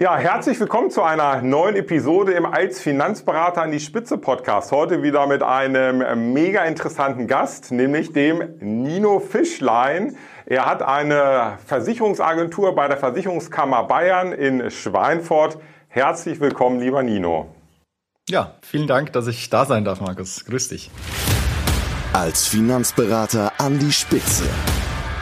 Ja, herzlich willkommen zu einer neuen Episode im Als Finanzberater an die Spitze Podcast. Heute wieder mit einem mega interessanten Gast, nämlich dem Nino Fischlein. Er hat eine Versicherungsagentur bei der Versicherungskammer Bayern in Schweinfurt. Herzlich willkommen, lieber Nino. Ja, vielen Dank, dass ich da sein darf, Markus. Grüß dich. Als Finanzberater an die Spitze.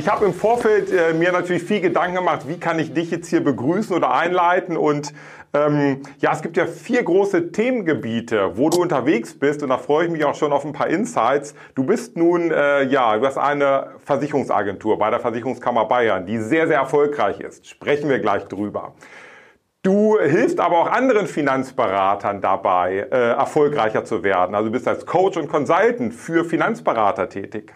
Ich habe im Vorfeld äh, mir natürlich viel Gedanken gemacht, wie kann ich dich jetzt hier begrüßen oder einleiten und ähm, ja, es gibt ja vier große Themengebiete, wo du unterwegs bist und da freue ich mich auch schon auf ein paar Insights. Du bist nun, äh, ja, du hast eine Versicherungsagentur bei der Versicherungskammer Bayern, die sehr, sehr erfolgreich ist. Sprechen wir gleich drüber. Du hilfst aber auch anderen Finanzberatern dabei, äh, erfolgreicher zu werden. Also du bist als Coach und Consultant für Finanzberater tätig.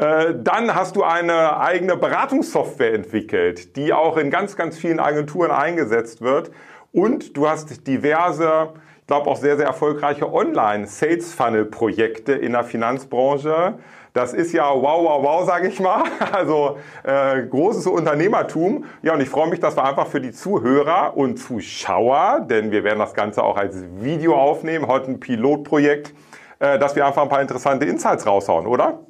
Äh, dann hast du eine eigene Beratungssoftware entwickelt, die auch in ganz, ganz vielen Agenturen eingesetzt wird. Und du hast diverse, ich glaube auch sehr, sehr erfolgreiche Online-Sales-Funnel-Projekte in der Finanzbranche. Das ist ja wow, wow, wow, sage ich mal. Also äh, großes Unternehmertum. Ja, und ich freue mich, dass wir einfach für die Zuhörer und Zuschauer, denn wir werden das Ganze auch als Video aufnehmen, heute ein Pilotprojekt, äh, dass wir einfach ein paar interessante Insights raushauen, oder?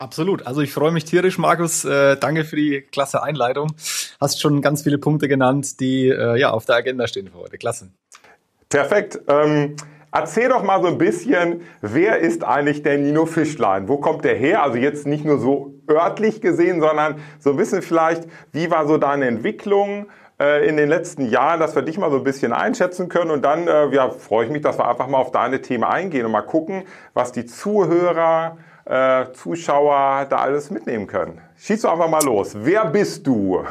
Absolut. Also ich freue mich tierisch, Markus. Äh, danke für die klasse Einleitung. Hast schon ganz viele Punkte genannt, die äh, ja auf der Agenda stehen für heute. Klasse. Perfekt. Ähm, erzähl doch mal so ein bisschen, wer ist eigentlich der Nino Fischlein? Wo kommt der her? Also jetzt nicht nur so örtlich gesehen, sondern so ein bisschen vielleicht, wie war so deine Entwicklung? äh, in den letzten Jahren, dass wir dich mal so ein bisschen einschätzen können. Und dann äh, ja, freue ich mich, dass wir einfach mal auf deine Themen eingehen und mal gucken, was die Zuhörer äh, Zuschauer da alles mitnehmen können. Schieß doch einfach mal los. Wer bist du?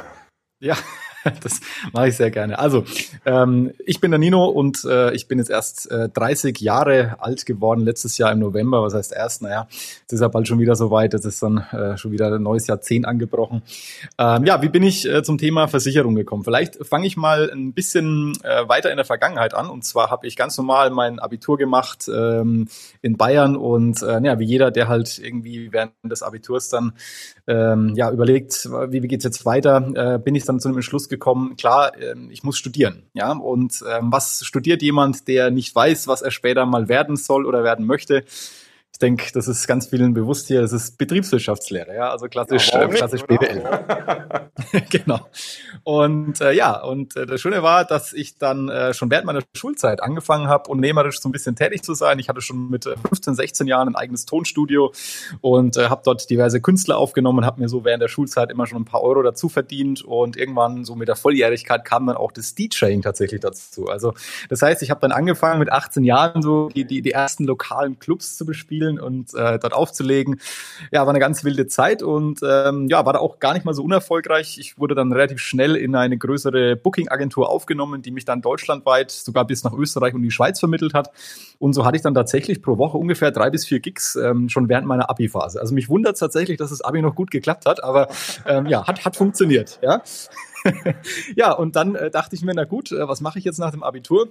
Ja, das mache ich sehr gerne. Also, ähm, ich bin der Nino und äh, ich bin jetzt erst äh, 30 Jahre alt geworden, letztes Jahr im November. Was heißt erst? Naja, es ist ja bald schon wieder soweit. Es ist dann äh, schon wieder ein neues Jahrzehnt angebrochen. Ähm, ja, wie bin ich äh, zum Thema Versicherung gekommen? Vielleicht fange ich mal ein bisschen äh, weiter in der Vergangenheit an. Und zwar habe ich ganz normal mein Abitur gemacht ähm, in Bayern und äh, ja, wie jeder, der halt irgendwie während des Abiturs dann ähm, ja überlegt, wie, wie geht's jetzt weiter, äh, bin ich dann zu einem Entschluss gekommen, klar, ähm, ich muss studieren. Ja, und ähm, was studiert jemand, der nicht weiß, was er später mal werden soll oder werden möchte? Ich denke, das ist ganz vielen bewusst hier, das ist Betriebswirtschaftslehre, ja, also klassisch, ja, äh, klassisch BWL. genau. Und äh, ja, und äh, das Schöne war, dass ich dann äh, schon während meiner Schulzeit angefangen habe, unternehmerisch so ein bisschen tätig zu sein. Ich hatte schon mit 15, äh, 16 Jahren ein eigenes Tonstudio und äh, habe dort diverse Künstler aufgenommen und habe mir so während der Schulzeit immer schon ein paar Euro dazu verdient. Und irgendwann so mit der Volljährigkeit kam dann auch das DJing tatsächlich dazu. Also das heißt, ich habe dann angefangen mit 18 Jahren so die, die, die ersten lokalen Clubs zu bespielen spielen und äh, dort aufzulegen. Ja, war eine ganz wilde Zeit und ähm, ja, war da auch gar nicht mal so unerfolgreich. Ich wurde dann relativ schnell in eine größere Booking-Agentur aufgenommen, die mich dann deutschlandweit sogar bis nach Österreich und die Schweiz vermittelt hat. Und so hatte ich dann tatsächlich pro Woche ungefähr drei bis vier Gigs ähm, schon während meiner Abi-Phase. Also mich wundert tatsächlich, dass das Abi noch gut geklappt hat, aber ähm, ja, hat, hat funktioniert. Ja. ja, und dann äh, dachte ich mir, na gut, äh, was mache ich jetzt nach dem Abitur?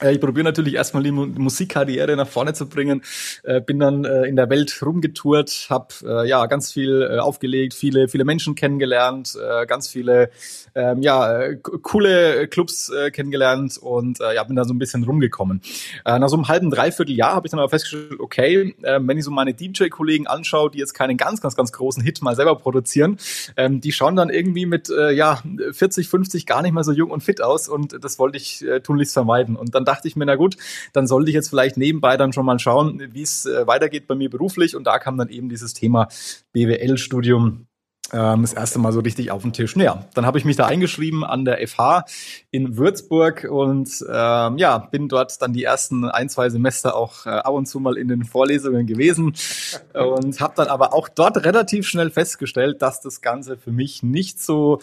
Äh, ich probiere natürlich erstmal die Musikkarriere nach vorne zu bringen. Äh, bin dann äh, in der Welt rumgetourt, habe ja ganz viel aufgelegt, viele viele Menschen kennengelernt, ganz viele ähm, ja coole Clubs kennengelernt und ja bin da so ein bisschen rumgekommen. Nach so einem halben dreiviertel Jahr habe ich dann aber festgestellt, okay, äh, wenn ich so meine DJ-Kollegen anschaue, die jetzt keinen ganz ganz ganz großen Hit mal selber produzieren, ähm, die schauen dann irgendwie mit ja 40, 50 gar nicht mehr so jung und fit aus und das wollte ich tunlichst vermeiden. Und dann dachte ich mir, na gut, dann sollte ich jetzt vielleicht nebenbei dann schon mal schauen, wie es äh, weitergeht bei mir beruflich. Und da kam dann eben dieses Thema BWL-Studium ähm, das erste Mal so richtig auf dem Tisch. Naja, dann habe ich mich da eingeschrieben an der FH in Würzburg und ähm, ja, bin dort dann die ersten ein, zwei Semester auch äh, ab und zu mal in den Vorlesungen gewesen und habe dann aber auch dort relativ schnell festgestellt, dass das Ganze für mich nicht so,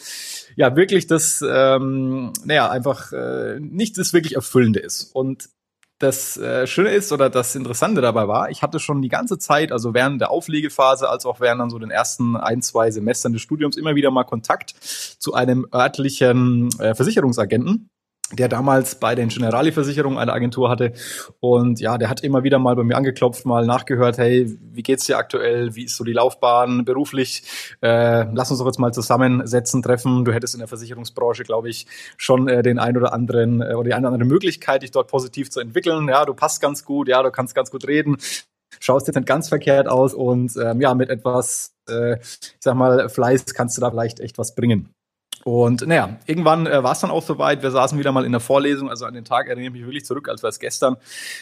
ja, wirklich das, ähm, naja, einfach äh, nicht das wirklich Erfüllende ist. Und das äh, Schöne ist oder das Interessante dabei war, ich hatte schon die ganze Zeit, also während der Auflegephase, als auch während dann so den ersten ein, zwei Semestern des Studiums immer wieder mal Kontakt zu einem örtlichen äh, Versicherungsagenten der damals bei den Generali-Versicherungen eine Agentur hatte. Und ja, der hat immer wieder mal bei mir angeklopft, mal nachgehört, hey, wie geht's dir aktuell? Wie ist so die Laufbahn beruflich? Äh, lass uns doch jetzt mal zusammensetzen, treffen. Du hättest in der Versicherungsbranche, glaube ich, schon äh, den ein oder anderen äh, oder die eine oder andere Möglichkeit, dich dort positiv zu entwickeln. Ja, du passt ganz gut, ja, du kannst ganz gut reden schaust jetzt nicht ganz verkehrt aus und ähm, ja, mit etwas, äh, ich sag mal, Fleiß kannst du da vielleicht echt was bringen. Und naja, irgendwann äh, war es dann auch soweit. Wir saßen wieder mal in der Vorlesung. Also an den Tag erinnere ich mich wirklich zurück, als wäre es gestern.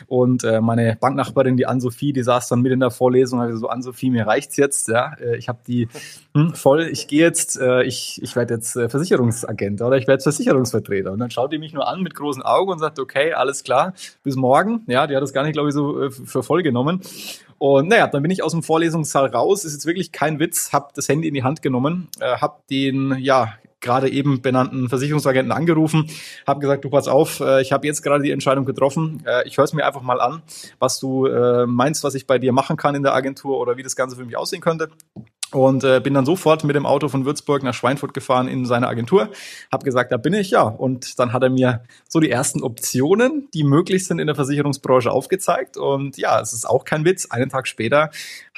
Und äh, meine Banknachbarin, die Ann-Sophie, die saß dann mit in der Vorlesung. Also so, Ann-Sophie, mir reicht's jetzt. Ja, äh, ich habe die hm, voll. Ich gehe jetzt. Äh, ich ich werde jetzt äh, Versicherungsagent oder ich werde Versicherungsvertreter. Und dann schaut die mich nur an mit großen Augen und sagt, okay, alles klar, bis morgen. Ja, die hat das gar nicht, glaube ich, so äh, für voll genommen. Und naja, dann bin ich aus dem Vorlesungssaal raus. Ist jetzt wirklich kein Witz. Hab das Handy in die Hand genommen, äh, hab den ja gerade eben benannten Versicherungsagenten angerufen, habe gesagt, du pass auf, äh, ich habe jetzt gerade die Entscheidung getroffen. Äh, ich höre es mir einfach mal an, was du äh, meinst, was ich bei dir machen kann in der Agentur oder wie das Ganze für mich aussehen könnte. Und äh, bin dann sofort mit dem Auto von Würzburg nach Schweinfurt gefahren in seine Agentur. Hab gesagt, da bin ich ja. Und dann hat er mir so die ersten Optionen, die möglich sind in der Versicherungsbranche, aufgezeigt. Und ja, es ist auch kein Witz. Einen Tag später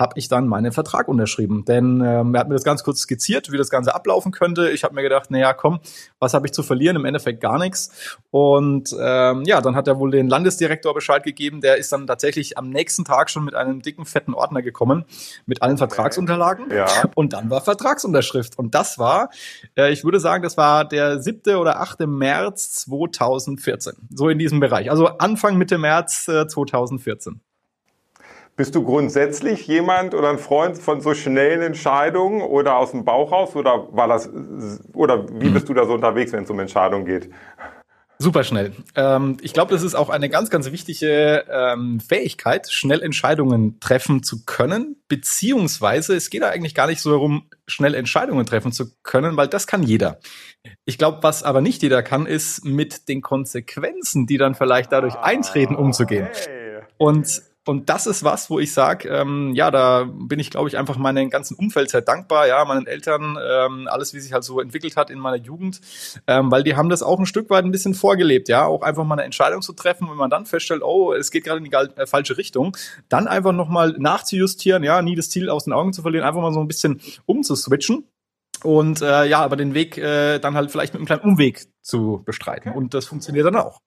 habe ich dann meinen Vertrag unterschrieben. Denn ähm, er hat mir das ganz kurz skizziert, wie das Ganze ablaufen könnte. Ich habe mir gedacht, na ja, komm, was habe ich zu verlieren? Im Endeffekt gar nichts. Und ähm, ja, dann hat er wohl den Landesdirektor Bescheid gegeben. Der ist dann tatsächlich am nächsten Tag schon mit einem dicken, fetten Ordner gekommen, mit allen Vertragsunterlagen. Ja. Und dann war Vertragsunterschrift. Und das war, äh, ich würde sagen, das war der 7. oder 8. März 2014. So in diesem Bereich. Also Anfang, Mitte März äh, 2014. Bist du grundsätzlich jemand oder ein Freund von so schnellen Entscheidungen oder aus dem Bauch raus oder war das oder wie bist du da so unterwegs, wenn es um Entscheidungen geht? Super schnell. Ähm, ich glaube, das ist auch eine ganz, ganz wichtige ähm, Fähigkeit, schnell Entscheidungen treffen zu können, beziehungsweise es geht da eigentlich gar nicht so darum, schnell Entscheidungen treffen zu können, weil das kann jeder. Ich glaube, was aber nicht jeder kann, ist mit den Konsequenzen, die dann vielleicht dadurch eintreten, umzugehen. Und und das ist was, wo ich sage, ähm, ja, da bin ich, glaube ich, einfach meinem ganzen Umfeld sehr dankbar, ja, meinen Eltern, ähm, alles, wie sich halt so entwickelt hat in meiner Jugend, ähm, weil die haben das auch ein Stück weit ein bisschen vorgelebt, ja, auch einfach mal eine Entscheidung zu treffen, wenn man dann feststellt, oh, es geht gerade in die äh, falsche Richtung, dann einfach nochmal nachzujustieren, ja, nie das Ziel aus den Augen zu verlieren, einfach mal so ein bisschen umzuswitchen und äh, ja, aber den Weg äh, dann halt vielleicht mit einem kleinen Umweg zu bestreiten. Und das funktioniert dann auch.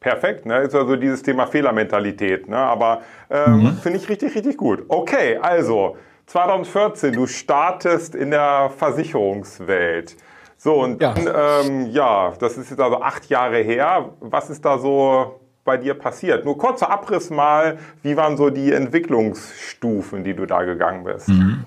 Perfekt, ne? Ist also dieses Thema Fehlermentalität, ne? Aber ähm, mhm. finde ich richtig, richtig gut. Okay, also 2014, du startest in der Versicherungswelt. So, und ja. Dann, ähm, ja, das ist jetzt also acht Jahre her. Was ist da so bei dir passiert? Nur kurzer Abriss mal, wie waren so die Entwicklungsstufen, die du da gegangen bist? Mhm.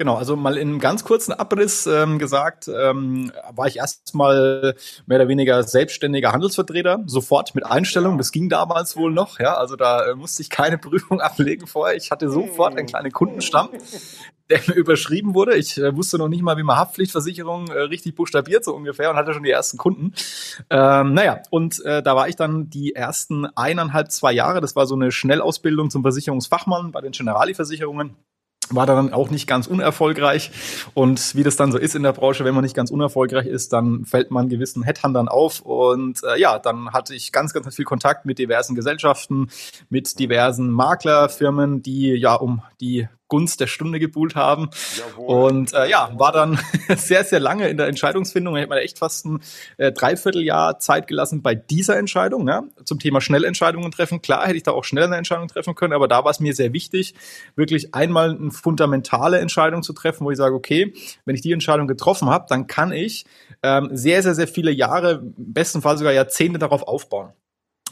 Genau, also mal in einem ganz kurzen Abriss ähm, gesagt, ähm, war ich erstmal mehr oder weniger selbstständiger Handelsvertreter, sofort mit Einstellung. Das ging damals wohl noch, ja. Also da äh, musste ich keine Prüfung ablegen vorher. Ich hatte sofort einen kleinen Kundenstamm, der mir überschrieben wurde. Ich äh, wusste noch nicht mal, wie man Haftpflichtversicherung äh, richtig buchstabiert, so ungefähr, und hatte schon die ersten Kunden. Ähm, naja, und äh, da war ich dann die ersten eineinhalb, zwei Jahre. Das war so eine Schnellausbildung zum Versicherungsfachmann bei den Generali-Versicherungen war dann auch nicht ganz unerfolgreich. Und wie das dann so ist in der Branche, wenn man nicht ganz unerfolgreich ist, dann fällt man gewissen Headhuntern auf. Und äh, ja, dann hatte ich ganz, ganz viel Kontakt mit diversen Gesellschaften, mit diversen Maklerfirmen, die ja um die Gunst der Stunde gebuhlt haben. Jawohl. Und äh, ja, war dann sehr, sehr lange in der Entscheidungsfindung. Ich habe mir echt fast ein äh, Dreivierteljahr Zeit gelassen bei dieser Entscheidung, ne? zum Thema Schnellentscheidungen treffen. Klar hätte ich da auch schnell eine Entscheidung treffen können, aber da war es mir sehr wichtig, wirklich einmal eine fundamentale Entscheidung zu treffen, wo ich sage, okay, wenn ich die Entscheidung getroffen habe, dann kann ich ähm, sehr, sehr, sehr viele Jahre, im besten Fall sogar Jahrzehnte darauf aufbauen.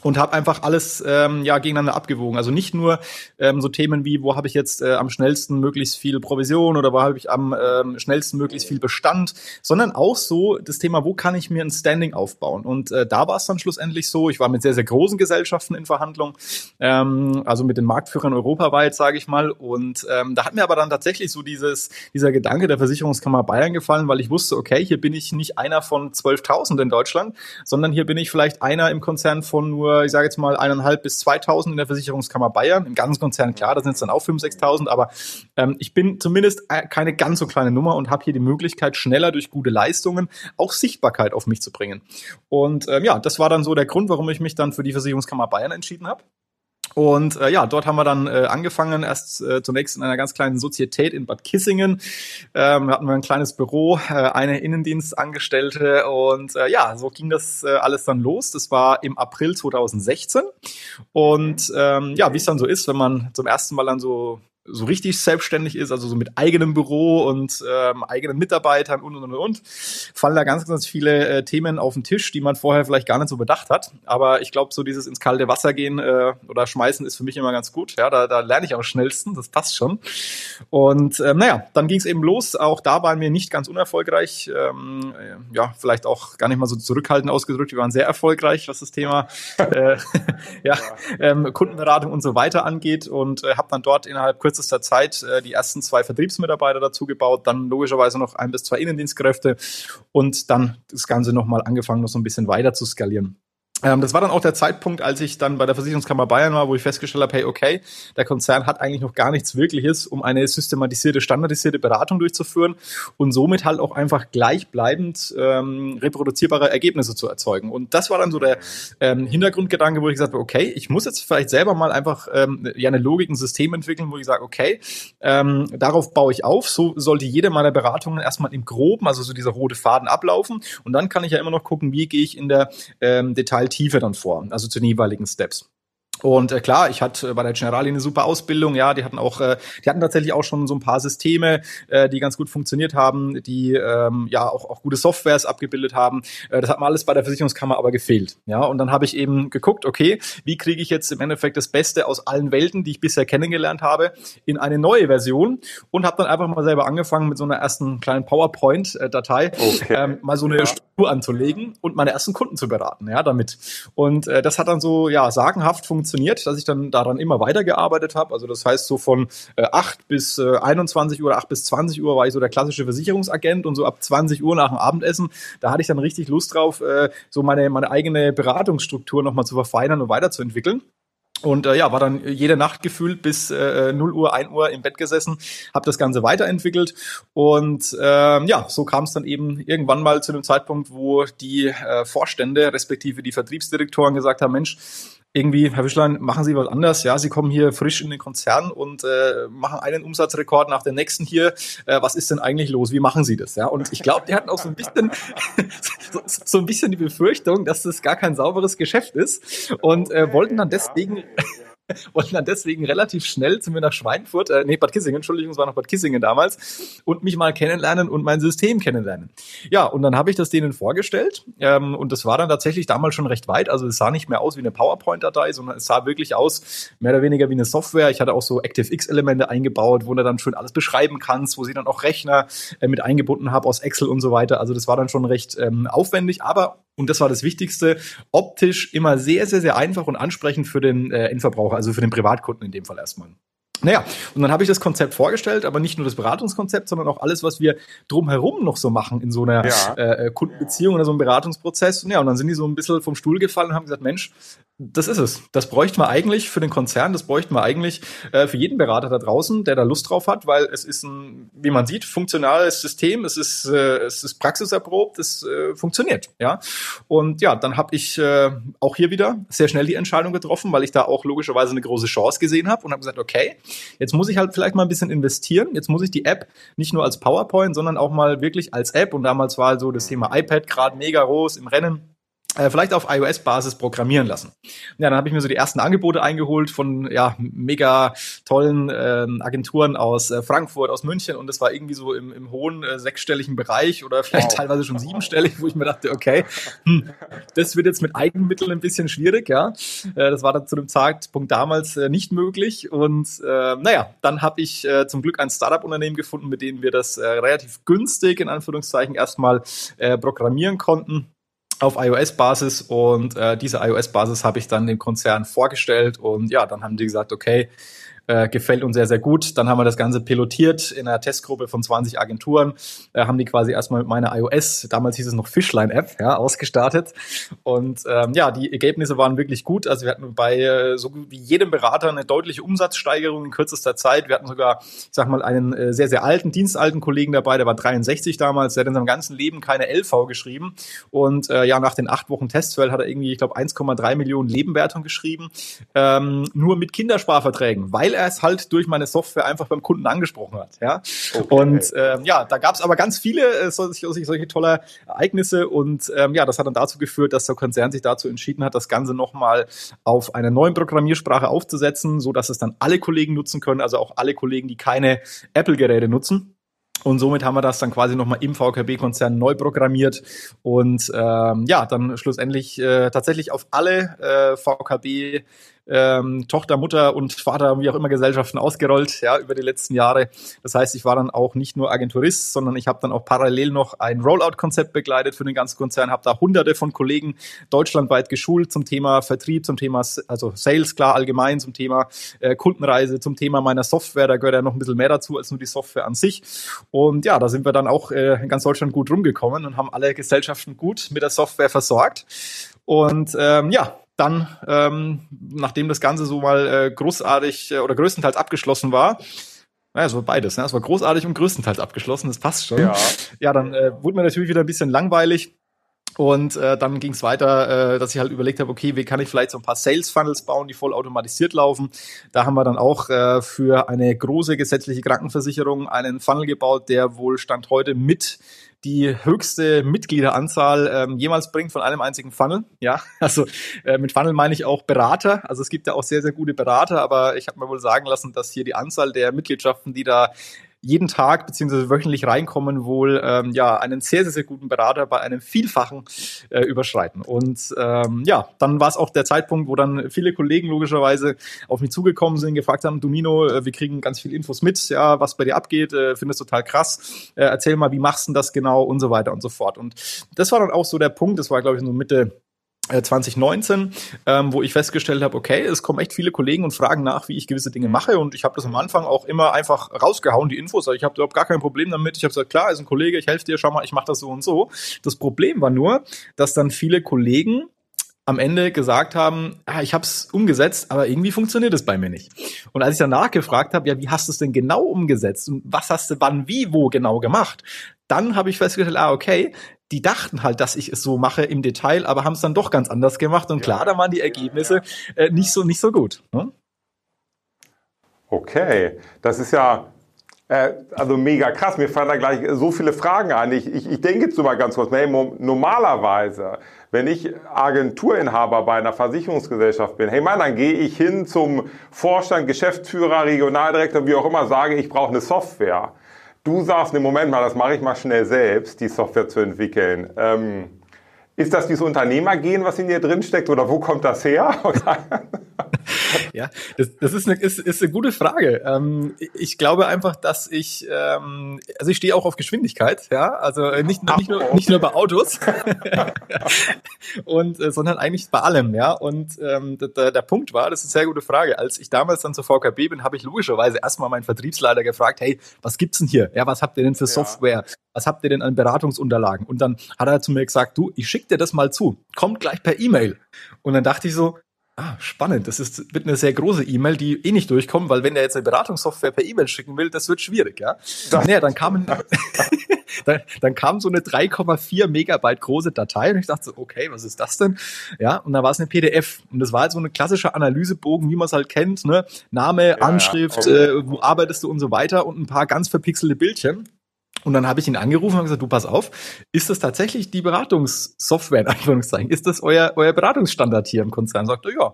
Und habe einfach alles ähm, ja gegeneinander abgewogen. Also nicht nur ähm, so Themen wie, wo habe ich jetzt äh, am schnellsten möglichst viel Provision oder wo habe ich am ähm, schnellsten möglichst viel Bestand, sondern auch so das Thema, wo kann ich mir ein Standing aufbauen. Und äh, da war es dann schlussendlich so, ich war mit sehr, sehr großen Gesellschaften in Verhandlung, ähm, also mit den Marktführern europaweit, sage ich mal. Und ähm, da hat mir aber dann tatsächlich so dieses, dieser Gedanke der Versicherungskammer Bayern gefallen, weil ich wusste, okay, hier bin ich nicht einer von 12.000 in Deutschland, sondern hier bin ich vielleicht einer im Konzern von nur nur, ich sage jetzt mal, eineinhalb bis 2.000 in der Versicherungskammer Bayern. Im ganzen Konzern, klar, da sind es dann auch 5.000, 6.000, aber ähm, ich bin zumindest äh, keine ganz so kleine Nummer und habe hier die Möglichkeit, schneller durch gute Leistungen auch Sichtbarkeit auf mich zu bringen. Und ähm, ja, das war dann so der Grund, warum ich mich dann für die Versicherungskammer Bayern entschieden habe. Und äh, ja, dort haben wir dann äh, angefangen, erst äh, zunächst in einer ganz kleinen Sozietät in Bad Kissingen. Ähm, hatten wir ein kleines Büro, äh, eine Innendienstangestellte und äh, ja, so ging das äh, alles dann los. Das war im April 2016. Und ähm, ja, wie es dann so ist, wenn man zum ersten Mal dann so so richtig selbstständig ist, also so mit eigenem Büro und ähm, eigenen Mitarbeitern und und und und, fallen da ganz, ganz viele äh, Themen auf den Tisch, die man vorher vielleicht gar nicht so bedacht hat. Aber ich glaube, so dieses ins kalte Wasser gehen äh, oder schmeißen ist für mich immer ganz gut. Ja, da, da lerne ich am schnellsten, das passt schon. Und ähm, naja, dann ging es eben los. Auch da waren wir nicht ganz unerfolgreich. Ähm, äh, ja, vielleicht auch gar nicht mal so zurückhaltend ausgedrückt. Wir waren sehr erfolgreich, was das Thema äh, ja, ähm, Kundenberatung und so weiter angeht und äh, habe dann dort innerhalb kurzer kürzester Zeit äh, die ersten zwei Vertriebsmitarbeiter dazu gebaut, dann logischerweise noch ein bis zwei Innendienstkräfte und dann das Ganze nochmal angefangen, noch so ein bisschen weiter zu skalieren. Ähm, das war dann auch der Zeitpunkt, als ich dann bei der Versicherungskammer Bayern war, wo ich festgestellt habe, hey, okay, der Konzern hat eigentlich noch gar nichts Wirkliches, um eine systematisierte, standardisierte Beratung durchzuführen und somit halt auch einfach gleichbleibend ähm, reproduzierbare Ergebnisse zu erzeugen. Und das war dann so der ähm, Hintergrundgedanke, wo ich gesagt habe, okay, ich muss jetzt vielleicht selber mal einfach ähm, ja eine Logik, ein System entwickeln, wo ich sage, okay, ähm, darauf baue ich auf. So sollte jede meiner Beratungen erstmal im Groben, also so dieser rote Faden ablaufen. Und dann kann ich ja immer noch gucken, wie gehe ich in der ähm, Detail Tiefe dann vor, also zu den jeweiligen Steps. Und äh, klar, ich hatte bei der Generali eine super Ausbildung, ja, die hatten auch, äh, die hatten tatsächlich auch schon so ein paar Systeme, äh, die ganz gut funktioniert haben, die ähm, ja auch, auch gute Softwares abgebildet haben. Äh, das hat mir alles bei der Versicherungskammer aber gefehlt. Ja, und dann habe ich eben geguckt, okay, wie kriege ich jetzt im Endeffekt das Beste aus allen Welten, die ich bisher kennengelernt habe, in eine neue Version und habe dann einfach mal selber angefangen mit so einer ersten kleinen PowerPoint-Datei, okay. ähm, mal so eine ja. Struktur anzulegen und meine ersten Kunden zu beraten, ja, damit. Und äh, das hat dann so, ja, sagenhaft funktioniert funktioniert, dass ich dann daran immer weitergearbeitet habe. Also das heißt, so von äh, 8 bis äh, 21 Uhr, 8 bis 20 Uhr war ich so der klassische Versicherungsagent und so ab 20 Uhr nach dem Abendessen, da hatte ich dann richtig Lust drauf, äh, so meine, meine eigene Beratungsstruktur nochmal zu verfeinern und weiterzuentwickeln. Und äh, ja, war dann jede Nacht gefühlt bis äh, 0 Uhr, 1 Uhr im Bett gesessen, habe das Ganze weiterentwickelt und ähm, ja, so kam es dann eben irgendwann mal zu einem Zeitpunkt, wo die äh, Vorstände respektive die Vertriebsdirektoren gesagt haben, Mensch, irgendwie, Herr Wischlein, machen Sie was anders. Ja, Sie kommen hier frisch in den Konzern und äh, machen einen Umsatzrekord nach dem nächsten hier. Äh, was ist denn eigentlich los? Wie machen Sie das? Ja, und ich glaube, die hatten auch so ein bisschen, so, so, ein bisschen die Befürchtung, dass das gar kein sauberes Geschäft ist und äh, wollten dann deswegen und dann deswegen relativ schnell zu mir nach Schweinfurt, äh, nee, Bad Kissingen, Entschuldigung, es war noch Bad Kissingen damals, und mich mal kennenlernen und mein System kennenlernen. Ja, und dann habe ich das denen vorgestellt ähm, und das war dann tatsächlich damals schon recht weit, also es sah nicht mehr aus wie eine PowerPoint-Datei, sondern es sah wirklich aus, mehr oder weniger wie eine Software. Ich hatte auch so ActiveX-Elemente eingebaut, wo du dann schön alles beschreiben kannst, wo sie dann auch Rechner äh, mit eingebunden habe aus Excel und so weiter. Also das war dann schon recht ähm, aufwendig, aber und das war das Wichtigste, optisch immer sehr, sehr, sehr einfach und ansprechend für den äh, Endverbraucher, also für den Privatkunden in dem Fall erstmal. Naja, und dann habe ich das Konzept vorgestellt, aber nicht nur das Beratungskonzept, sondern auch alles, was wir drumherum noch so machen in so einer ja. Äh, äh, Kundenbeziehung oder so einem Beratungsprozess. Und ja, und dann sind die so ein bisschen vom Stuhl gefallen und haben gesagt, Mensch, das ist es. Das bräuchten wir eigentlich für den Konzern, das bräuchten wir eigentlich äh, für jeden Berater da draußen, der da Lust drauf hat, weil es ist ein, wie man sieht, funktionales System, es ist, äh, es ist praxiserprobt, es äh, funktioniert. Ja. Und ja, dann habe ich äh, auch hier wieder sehr schnell die Entscheidung getroffen, weil ich da auch logischerweise eine große Chance gesehen habe und habe gesagt, okay, jetzt muss ich halt vielleicht mal ein bisschen investieren. Jetzt muss ich die App nicht nur als PowerPoint, sondern auch mal wirklich als App. Und damals war also das Thema iPad gerade mega groß im Rennen äh, vielleicht auf iOS-Basis programmieren lassen. Ja, dann habe ich mir so die ersten Angebote eingeholt von ja mega tollen ähm, Agenturen aus äh, Frankfurt, aus München und das war irgendwie so im, im hohen äh, sechsstelligen Bereich oder vielleicht wow. teilweise schon siebenstellig, wo ich mir dachte, okay, hm, das wird jetzt mit Eigenmitteln ein bisschen schwierig, ja. Äh, das war dann zu dem Zeitpunkt damals äh, nicht möglich und äh, naja, dann habe ich äh, zum Glück ein Startup-Unternehmen gefunden, mit dem wir das äh, relativ günstig in Anführungszeichen erstmal äh, programmieren konnten auf iOS-Basis und äh, diese iOS-Basis habe ich dann dem Konzern vorgestellt und ja, dann haben die gesagt, okay, äh, gefällt uns sehr, sehr gut. Dann haben wir das Ganze pilotiert in einer Testgruppe von 20 Agenturen, äh, haben die quasi erstmal mit meiner iOS, damals hieß es noch Fishline-App, ja, ausgestartet. Und ähm, ja, die Ergebnisse waren wirklich gut. Also wir hatten bei äh, so wie jedem Berater eine deutliche Umsatzsteigerung in kürzester Zeit. Wir hatten sogar, ich sag mal, einen äh, sehr, sehr alten, dienstalten Kollegen dabei, der war 63 damals, der hat in seinem ganzen Leben keine LV geschrieben. Und äh, ja, nach den acht Wochen Testfeld hat er irgendwie, ich glaube, 1,3 Millionen Lebenwertung geschrieben, ähm, nur mit Kindersparverträgen, weil er es halt durch meine Software einfach beim Kunden angesprochen hat. Ja? Okay. Und ähm, ja, da gab es aber ganz viele äh, solche, solche tolle Ereignisse und ähm, ja, das hat dann dazu geführt, dass der Konzern sich dazu entschieden hat, das Ganze nochmal auf einer neuen Programmiersprache aufzusetzen, so dass es dann alle Kollegen nutzen können, also auch alle Kollegen, die keine Apple-Geräte nutzen. Und somit haben wir das dann quasi nochmal im VKB-Konzern neu programmiert und ähm, ja, dann schlussendlich äh, tatsächlich auf alle äh, VKB ähm, Tochter, Mutter und Vater, wie auch immer Gesellschaften ausgerollt, ja, über die letzten Jahre. Das heißt, ich war dann auch nicht nur Agenturist, sondern ich habe dann auch parallel noch ein Rollout-Konzept begleitet für den ganzen Konzern, habe da hunderte von Kollegen deutschlandweit geschult zum Thema Vertrieb, zum Thema, also Sales, klar, allgemein, zum Thema äh, Kundenreise, zum Thema meiner Software, da gehört ja noch ein bisschen mehr dazu als nur die Software an sich. Und ja, da sind wir dann auch äh, in ganz Deutschland gut rumgekommen und haben alle Gesellschaften gut mit der Software versorgt. Und ähm, ja, dann, ähm, nachdem das Ganze so mal äh, großartig äh, oder größtenteils abgeschlossen war, naja, es war beides, ne? Es war großartig und größtenteils abgeschlossen, das passt schon. Ja, ja dann äh, wurde mir natürlich wieder ein bisschen langweilig. Und äh, dann ging es weiter, äh, dass ich halt überlegt habe, okay, wie kann ich vielleicht so ein paar Sales Funnels bauen, die voll automatisiert laufen. Da haben wir dann auch äh, für eine große gesetzliche Krankenversicherung einen Funnel gebaut, der wohl Stand heute mit die höchste Mitgliederanzahl ähm, jemals bringt von einem einzigen Funnel. Ja, also äh, mit Funnel meine ich auch Berater. Also es gibt ja auch sehr, sehr gute Berater, aber ich habe mir wohl sagen lassen, dass hier die Anzahl der Mitgliedschaften, die da jeden Tag beziehungsweise wöchentlich reinkommen, wohl ähm, ja einen sehr, sehr, sehr guten Berater bei einem Vielfachen äh, überschreiten. Und ähm, ja, dann war es auch der Zeitpunkt, wo dann viele Kollegen logischerweise auf mich zugekommen sind, gefragt haben, Domino, äh, wir kriegen ganz viel Infos mit, ja, was bei dir abgeht, äh, findest total krass, äh, erzähl mal, wie machst du das genau und so weiter und so fort. Und das war dann auch so der Punkt, das war, glaube ich, so Mitte 2019, äh, ähm, wo ich festgestellt habe, okay, es kommen echt viele Kollegen und fragen nach, wie ich gewisse Dinge mache und ich habe das am Anfang auch immer einfach rausgehauen, die Infos, also ich habe überhaupt gar kein Problem damit. Ich habe gesagt, klar, ist ein Kollege, ich helfe dir, schau mal, ich mache das so und so. Das Problem war nur, dass dann viele Kollegen am Ende gesagt haben, ah, ich habe es umgesetzt, aber irgendwie funktioniert es bei mir nicht. Und als ich dann nachgefragt habe, ja, wie hast du es denn genau umgesetzt und was hast du wann, wie, wo genau gemacht, dann habe ich festgestellt, ah, okay, die dachten halt, dass ich es so mache im Detail, aber haben es dann doch ganz anders gemacht. Und klar, da waren die Ergebnisse äh, nicht so nicht so gut. Ne? Okay, das ist ja äh, also mega krass. Mir fallen da gleich so viele Fragen an. Ich, ich, ich denke jetzt nur mal ganz kurz. Hey, normalerweise, wenn ich Agenturinhaber bei einer Versicherungsgesellschaft bin, hey Mann, dann gehe ich hin zum Vorstand, Geschäftsführer, Regionaldirektor, wie auch immer, sage, ich brauche eine Software du sagst, im Moment mal, das mache ich mal schnell selbst, die Software zu entwickeln. Ähm, ist das dieses Unternehmergehen, was in dir drin steckt, oder wo kommt das her? ja, das, das ist, eine, ist, ist eine gute Frage. Ähm, ich glaube einfach, dass ich, ähm, also ich stehe auch auf Geschwindigkeit, ja, also nicht, nicht, nur, nicht nur bei Autos, und äh, sondern eigentlich bei allem, ja. Und ähm, der, der Punkt war, das ist eine sehr gute Frage. Als ich damals dann zur VKB bin, habe ich logischerweise erstmal meinen Vertriebsleiter gefragt, hey, was gibt's denn hier? Ja, was habt ihr denn für Software? Ja was habt ihr denn an Beratungsunterlagen? Und dann hat er zu mir gesagt, du, ich schicke dir das mal zu, kommt gleich per E-Mail. Und dann dachte ich so, ah, spannend, das ist, wird eine sehr große E-Mail, die eh nicht durchkommt, weil wenn er jetzt eine Beratungssoftware per E-Mail schicken will, das wird schwierig, ja. Naja, dann kam, dann, dann kam so eine 3,4 Megabyte große Datei und ich dachte so, okay, was ist das denn? Ja, und da war es eine PDF und das war halt so ein klassischer Analysebogen, wie man es halt kennt, ne? Name, ja, Anschrift, okay. äh, wo arbeitest du und so weiter und ein paar ganz verpixelte Bildchen. Und dann habe ich ihn angerufen und gesagt, du pass auf, ist das tatsächlich die Beratungssoftware in Anführungszeichen? Ist das euer, euer Beratungsstandard hier im Konzern? Sagt er, ja.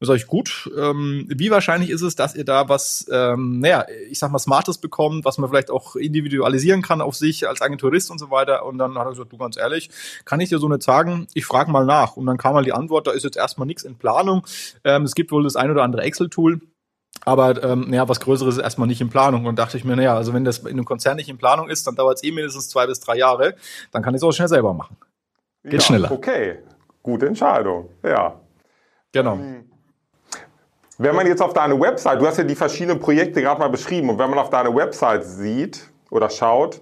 Da sage ich, gut, ähm, wie wahrscheinlich ist es, dass ihr da was, ähm, naja, ich sag mal, Smartes bekommt, was man vielleicht auch individualisieren kann auf sich als Agenturist und so weiter. Und dann hat er gesagt, du ganz ehrlich, kann ich dir so nicht sagen, ich frage mal nach. Und dann kam mal die Antwort, da ist jetzt erstmal nichts in Planung. Ähm, es gibt wohl das ein oder andere Excel-Tool. Aber ähm, naja, was Größeres ist erstmal nicht in Planung. Und dachte ich mir, naja, also wenn das in einem Konzern nicht in Planung ist, dann dauert es eh mindestens zwei bis drei Jahre. Dann kann ich es auch schnell selber machen. Geht ja, schneller. Okay, gute Entscheidung. Ja. Genau. Ähm, wenn man jetzt auf deine Website, du hast ja die verschiedenen Projekte gerade mal beschrieben, und wenn man auf deine Website sieht oder schaut,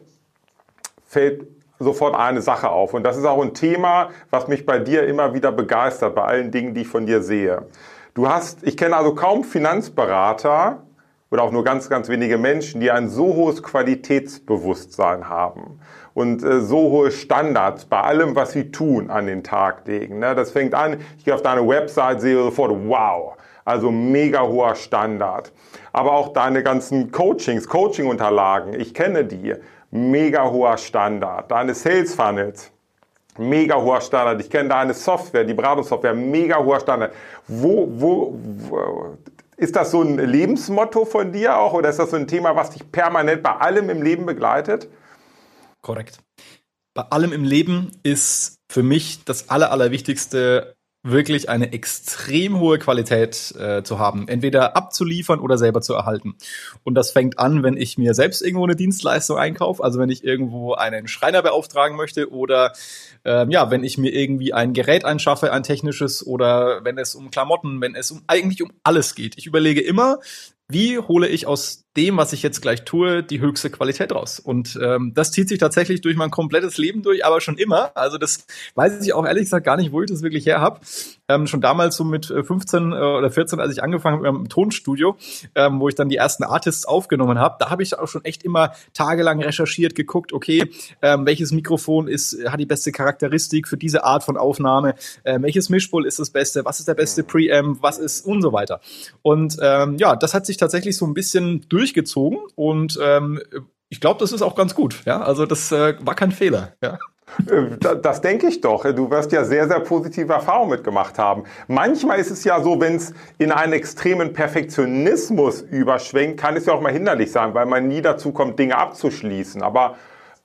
fällt sofort eine Sache auf. Und das ist auch ein Thema, was mich bei dir immer wieder begeistert, bei allen Dingen, die ich von dir sehe. Du hast, ich kenne also kaum Finanzberater oder auch nur ganz, ganz wenige Menschen, die ein so hohes Qualitätsbewusstsein haben und äh, so hohe Standards bei allem, was sie tun, an den Tag legen. Ne? Das fängt an, ich gehe auf deine Website, sehe sofort, wow, also mega hoher Standard. Aber auch deine ganzen Coachings, Coaching-Unterlagen, ich kenne die, mega hoher Standard. Deine Sales Funnels, mega hoher Standard. Ich kenne deine Software, die Beratungssoftware, mega hoher Standard. Wo, wo, wo, ist das so ein Lebensmotto von dir auch oder ist das so ein Thema, was dich permanent bei allem im Leben begleitet? Korrekt. Bei allem im Leben ist für mich das Aller, Allerwichtigste wirklich eine extrem hohe Qualität äh, zu haben, entweder abzuliefern oder selber zu erhalten. Und das fängt an, wenn ich mir selbst irgendwo eine Dienstleistung einkaufe, also wenn ich irgendwo einen Schreiner beauftragen möchte oder ähm, ja, wenn ich mir irgendwie ein Gerät einschaffe, ein technisches oder wenn es um Klamotten, wenn es um eigentlich um alles geht. Ich überlege immer, wie hole ich aus dem, was ich jetzt gleich tue, die höchste Qualität raus. Und ähm, das zieht sich tatsächlich durch mein komplettes Leben durch, aber schon immer. Also das weiß ich auch ehrlich gesagt gar nicht, wo ich das wirklich her habe. Ähm, schon damals so mit 15 äh, oder 14, als ich angefangen habe im Tonstudio, ähm, wo ich dann die ersten Artists aufgenommen habe, da habe ich auch schon echt immer tagelang recherchiert, geguckt, okay, ähm, welches Mikrofon ist, hat die beste Charakteristik für diese Art von Aufnahme, äh, welches Mischpult ist das Beste, was ist der beste Preamp, was ist und so weiter. Und ähm, ja, das hat sich tatsächlich so ein bisschen durch durchgezogen und ähm, ich glaube, das ist auch ganz gut. Ja, also das äh, war kein Fehler. Ja. Äh, das denke ich doch. Du wirst ja sehr, sehr positive Erfahrungen mitgemacht haben. Manchmal ist es ja so, wenn es in einen extremen Perfektionismus überschwenkt, kann es ja auch mal hinderlich sein, weil man nie dazu kommt, Dinge abzuschließen. Aber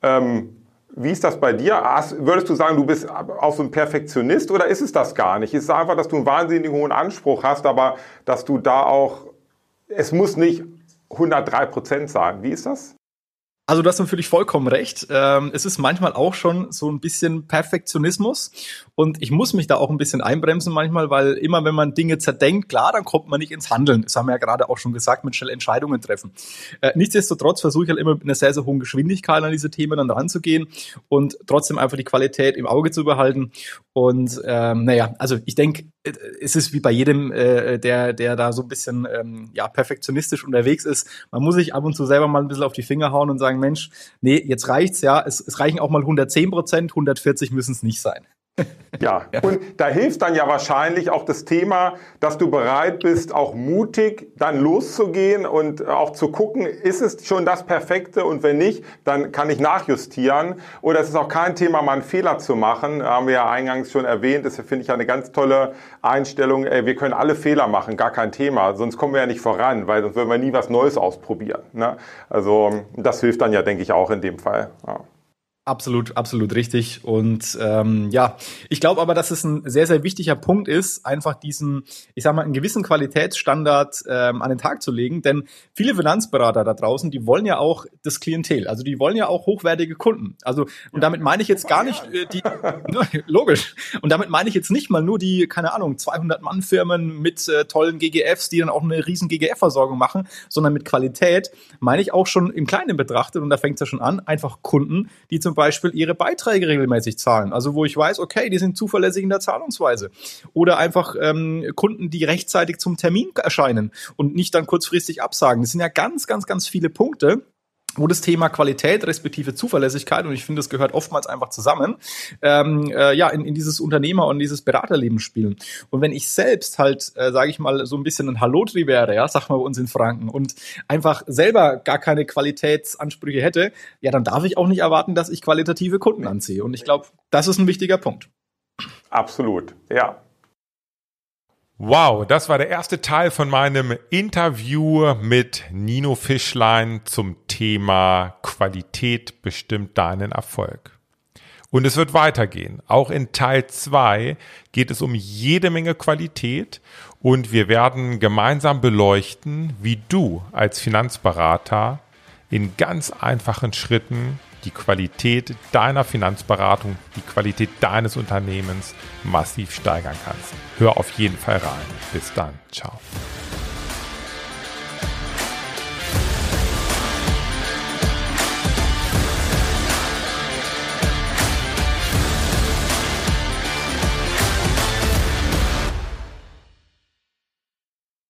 ähm, wie ist das bei dir? Würdest du sagen, du bist auch so ein Perfektionist oder ist es das gar nicht? Ist es einfach, dass du einen wahnsinnig hohen Anspruch hast, aber dass du da auch, es muss nicht 103 Prozent sagen. Wie ist das? Also du hast natürlich vollkommen recht. Ähm, es ist manchmal auch schon so ein bisschen Perfektionismus und ich muss mich da auch ein bisschen einbremsen manchmal, weil immer wenn man Dinge zerdenkt, klar, dann kommt man nicht ins Handeln. Das haben wir ja gerade auch schon gesagt, mit schnell Entscheidungen treffen. Äh, nichtsdestotrotz versuche ich halt immer mit einer sehr, sehr hohen Geschwindigkeit an diese Themen dann ranzugehen und trotzdem einfach die Qualität im Auge zu behalten. Und ähm, naja, also ich denke, es ist wie bei jedem, äh, der, der da so ein bisschen ähm, ja, perfektionistisch unterwegs ist. Man muss sich ab und zu selber mal ein bisschen auf die Finger hauen und sagen, Mensch, nee, jetzt reicht's ja. Es, es reichen auch mal 110 Prozent, 140 müssen es nicht sein. Ja, und da hilft dann ja wahrscheinlich auch das Thema, dass du bereit bist, auch mutig dann loszugehen und auch zu gucken, ist es schon das Perfekte und wenn nicht, dann kann ich nachjustieren. Oder es ist auch kein Thema, mal einen Fehler zu machen. Haben wir ja eingangs schon erwähnt. Das finde ich eine ganz tolle Einstellung. Wir können alle Fehler machen, gar kein Thema. Sonst kommen wir ja nicht voran, weil sonst würden wir nie was Neues ausprobieren. Ne? Also das hilft dann ja, denke ich, auch in dem Fall. Ja. Absolut, absolut richtig. Und ähm, ja, ich glaube aber, dass es ein sehr, sehr wichtiger Punkt ist, einfach diesen, ich sag mal, einen gewissen Qualitätsstandard ähm, an den Tag zu legen. Denn viele Finanzberater da draußen, die wollen ja auch das Klientel, also die wollen ja auch hochwertige Kunden. Also und damit meine ich jetzt gar nicht äh, die, logisch. Und damit meine ich jetzt nicht mal nur die, keine Ahnung, 200 Mann Firmen mit äh, tollen GGFs, die dann auch eine riesen GGF-Versorgung machen, sondern mit Qualität meine ich auch schon im Kleinen betrachtet. Und da fängt es ja schon an, einfach Kunden, die zum Beispiel ihre Beiträge regelmäßig zahlen. Also wo ich weiß, okay, die sind zuverlässig in der Zahlungsweise. Oder einfach ähm, Kunden, die rechtzeitig zum Termin erscheinen und nicht dann kurzfristig absagen. Das sind ja ganz, ganz, ganz viele Punkte wo das Thema Qualität respektive Zuverlässigkeit, und ich finde, das gehört oftmals einfach zusammen, ähm, äh, ja, in, in dieses Unternehmer- und dieses Beraterleben spielen. Und wenn ich selbst halt, äh, sage ich mal, so ein bisschen ein Hallotri wäre, ja, sag mal bei uns in Franken, und einfach selber gar keine Qualitätsansprüche hätte, ja, dann darf ich auch nicht erwarten, dass ich qualitative Kunden anziehe. Und ich glaube, das ist ein wichtiger Punkt. Absolut, ja. Wow, das war der erste Teil von meinem Interview mit Nino Fischlein zum Thema Qualität bestimmt deinen Erfolg. Und es wird weitergehen. Auch in Teil 2 geht es um jede Menge Qualität und wir werden gemeinsam beleuchten, wie du als Finanzberater in ganz einfachen Schritten die Qualität deiner Finanzberatung, die Qualität deines Unternehmens massiv steigern kannst. Hör auf jeden Fall rein. Bis dann. Ciao.